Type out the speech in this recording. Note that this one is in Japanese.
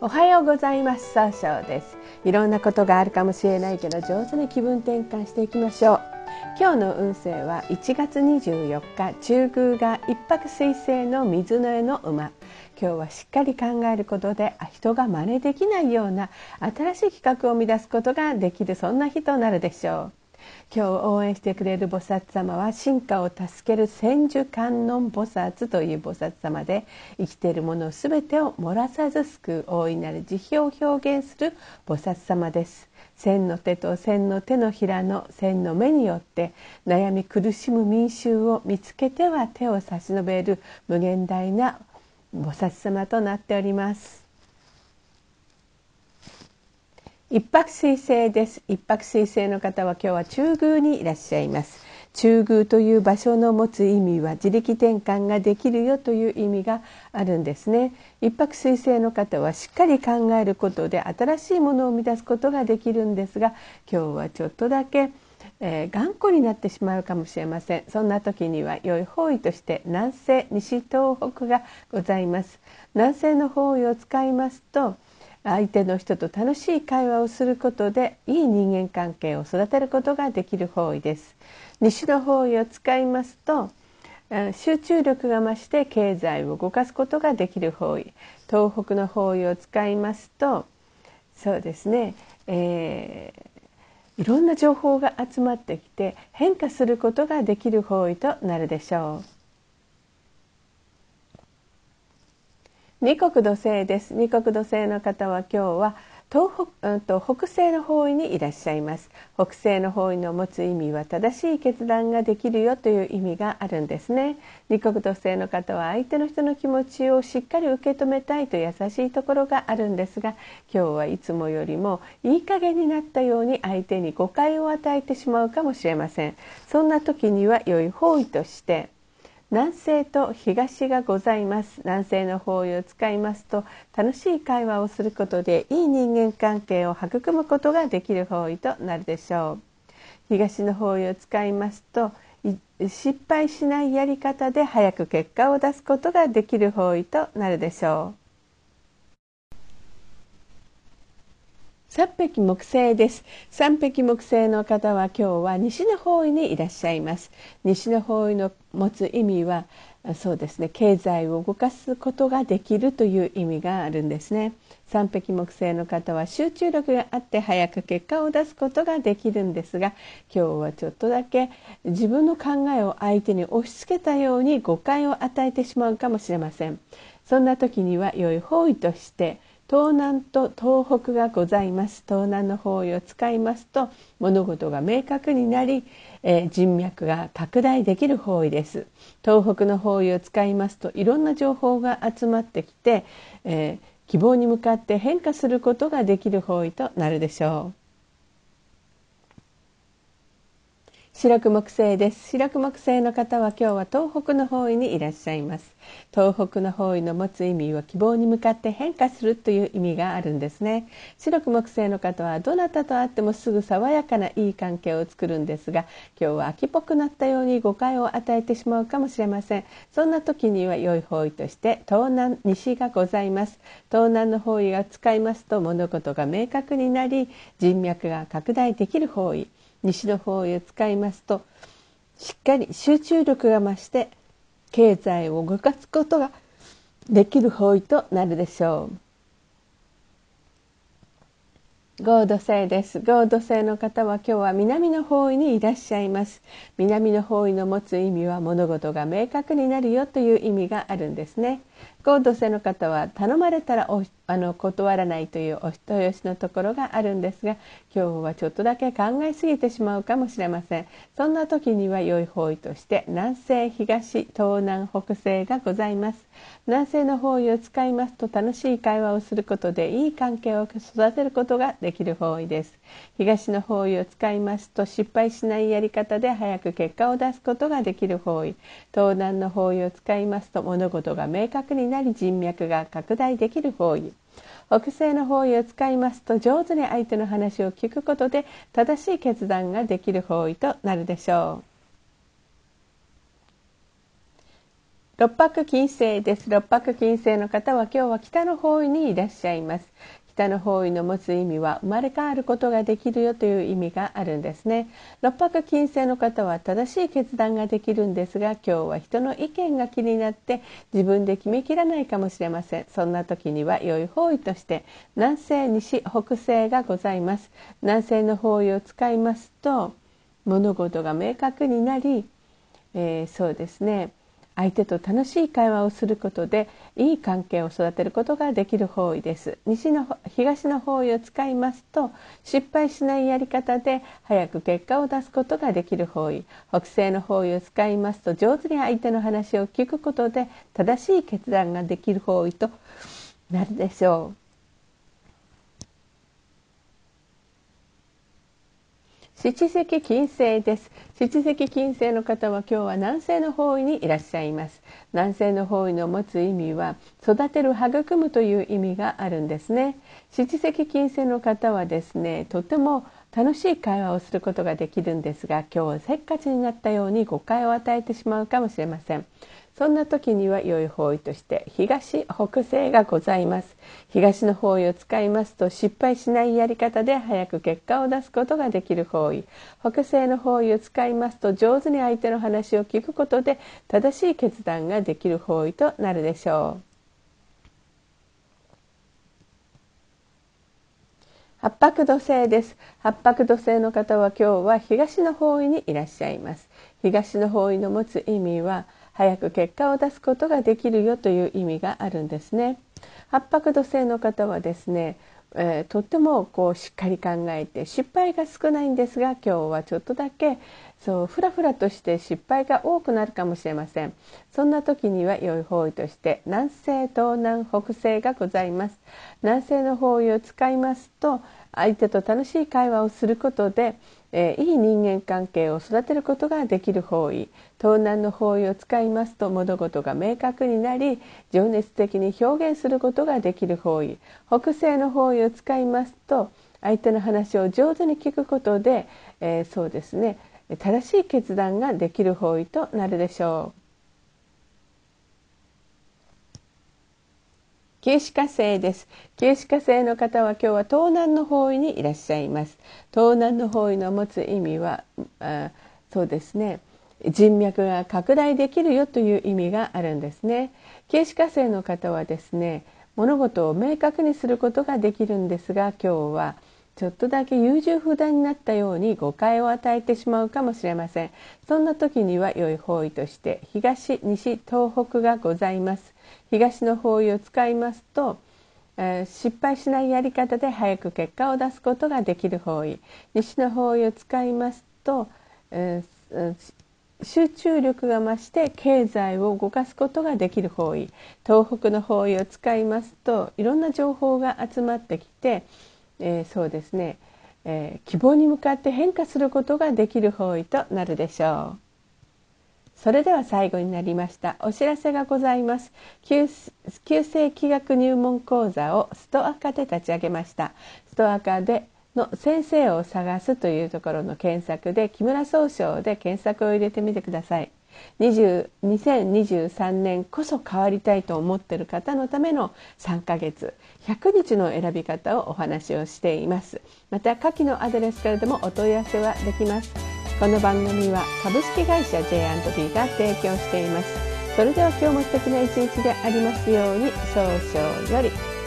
おはようございます。総称です。いろんなことがあるかもしれないけど上手に気分転換していきましょう。今日の運勢は1月24日中宮が一泊水星の水の絵の馬。今日はしっかり考えることで人が真似できないような新しい企画を生み出すことができるそんな日となるでしょう。今日応援してくれる菩薩様は進化を助ける千手観音菩薩という菩薩様で生きているもの全てを漏らさず救う大いなる慈悲を表現する菩薩様です。千の手と千の手のひらの千の目によって悩み苦しむ民衆を見つけては手を差し伸べる無限大な菩薩様となっております。一泊水星です。一泊水星の方は今日は中宮にいらっしゃいます。中宮という場所の持つ意味は自力転換ができるよという意味があるんですね。一泊水星の方はしっかり考えることで新しいものを生み出すことができるんですが今日はちょっとだけえー、頑固になってしまうかもしれません。そんな時には良い方位として南西西東北がございます。南西の方位を使いますと相手の人と楽しい会話をすることでいい人間関係を育てることができる方位です西の方位を使いますと集中力が増して経済を動かすことができる方位東北の方位を使いますとそうですね、えー、いろんな情報が集まってきて変化することができる方位となるでしょう。二国土星です。二国土星の方は今日は東北,、うん、と北西の方位にいらっしゃいます。北西の方位の持つ意味は正しい決断ができるよという意味があるんですね。二国土星の方は相手の人の気持ちをしっかり受け止めたいと優しいところがあるんですが今日はいつもよりもいい加減になったように相手に誤解を与えてしまうかもしれません。そんな時には良い方位として南西と東がございます。南西の方位を使いますと楽しい会話をすることでいい人間関係を育むことができる方位となるでしょう。東の方位を使いますと失敗しないやり方で早く結果を出すことができる方位となるでしょう。三匹木星です。三匹木星の方は今日は西の方位にいらっしゃいます。西の方位の持つ意味はそうですね。経済を動かすことができるという意味があるんですね。三匹木星の方は集中力があって早く結果を出すことができるんですが今日はちょっとだけ自分の考えを相手に押し付けたように誤解を与えてしまうかもしれません。そんな時には良い方位として東南と東北がございます。東南の方位を使いますと物事が明確になり、えー、人脈が拡大できる方位です。東北の方位を使いますといろんな情報が集まってきて、えー、希望に向かって変化することができる方位となるでしょう。白く木星です。白く木星の方は今日は東北の方位にいらっしゃいます。東北の方位の持つ意味は希望に向かって変化するという意味があるんですね。白く木星の方はどなたと会ってもすぐ爽やかないい関係を作るんですが今日は秋っぽくなったように誤解を与えてしまうかもしれません。そんな時には良い方位として東南西がございます。東南の方位が使いますと物事が明確になり人脈が拡大できる方位。西の方へ使いますとしっかり集中力が増して経済を動かすことができる方位となるでしょう。合土星です。合土星の方は今日は南の方位にいらっしゃいます。南の方位の持つ意味は物事が明確になるよという意味があるんですね。合土星の方は頼まれたらあの断らないというお人よしのところがあるんですが今日はちょっとだけ考えすぎてしまうかもしれません。そんな時には良い方位として南西東東南北西がございます。南西の方位を使いますと楽しい会話をすることでいい関係を育てることができる方位です。東の方位を使いますと失敗しないやり方で早く結果を出すことができる方位。東南の方位を使いますと物事が明確になり人脈が拡大できる方位。北西の方位を使いますと上手に相手の話を聞くことで正しい決断ができる方位となるでしょう。六白金星です。六白金星の方は今日は北の方位にいらっしゃいます。北の方位の持つ意味は生まれ変わることができるよという意味があるんですね。六白金星の方は正しい決断ができるんですが今日は人の意見が気になって自分で決めきらないかもしれません。そんな時には良い方位として南西西北西がございます。南西の方位を使いますと物事が明確になり、えー、そうですね。相手と楽しい会話をすることでいい関係を育てることができる方位です。西の東の方位を使いますと失敗しないやり方で早く結果を出すことができる方位。北西の方位を使いますと上手に相手の話を聞くことで正しい決断ができる方位となるでしょう。七石金星です。七石金星の方は今日は南西の方位にいらっしゃいます。南西の方位の持つ意味は育てる育むという意味があるんですね。七石金星の方はですねとても楽しい会話をすることができるんですが今日はせっかちになったように誤解を与えてしまうかもしれません。そんな時には良い方位として東北西がございます。東の方位を使いますと失敗しないやり方で早く結果を出すことができる方位。北西の方位を使いますと上手に相手の話を聞くことで正しい決断ができる方位となるでしょう。八白土星です。八白土星の方は今日は東の方位にいらっしゃいます。東の方位の持つ意味は早く結果を出すことができるよという意味があるんですね。八白土星の方はですね、えー、とってもこうしっかり考えて失敗が少ないんですが今日はちょっとだけそうふらふらとして失敗が多くなるかもしれません。そんな時には良い方位として南西東南北西がございます。南西の方位を使いますと相手と楽しい会話をすることでえー、いい人間関係を育てることができる方位。東南の方位を使いますと物事が明確になり情熱的に表現することができる方位。北西の方位を使いますと相手の話を上手に聞くことで、えー、そうですね。正しい決断ができる方位となるでしょう。九死火星です。九死火星の方は今日は東南の方位にいらっしゃいます。東南の方位の持つ意味は、あそうですね。人脈が拡大できるよという意味があるんですね。九死火星の方はですね、物事を明確にすることができるんですが、今日はちょっとだけ優柔不断になったように誤解を与えてしまうかもしれません。そんな時には良い方位として東、西、東北がございます。東の方位を使いますと、えー、失敗しないやり方で早く結果を出すことができる方位西の方位を使いますと、えー、集中力が増して経済を動かすことができる方位東北の方位を使いますといろんな情報が集まってきて、えー、そうですね、え希望に向かって変化することができる方位となるでしょう。それでは最後になりました。お知らせがございます。旧世気学入門講座をストアカで立ち上げました。ストアカでの先生を探すというところの検索で木村総称で検索を入れてみてください。2023年こそ変わりたいと思っている方のための3ヶ月100日の選び方をお話をしています。また下記のアドレスからでもお問い合わせはできます。この番組は株式会社 J&B が提供しています。それでは今日も素敵な一日でありますように少々より。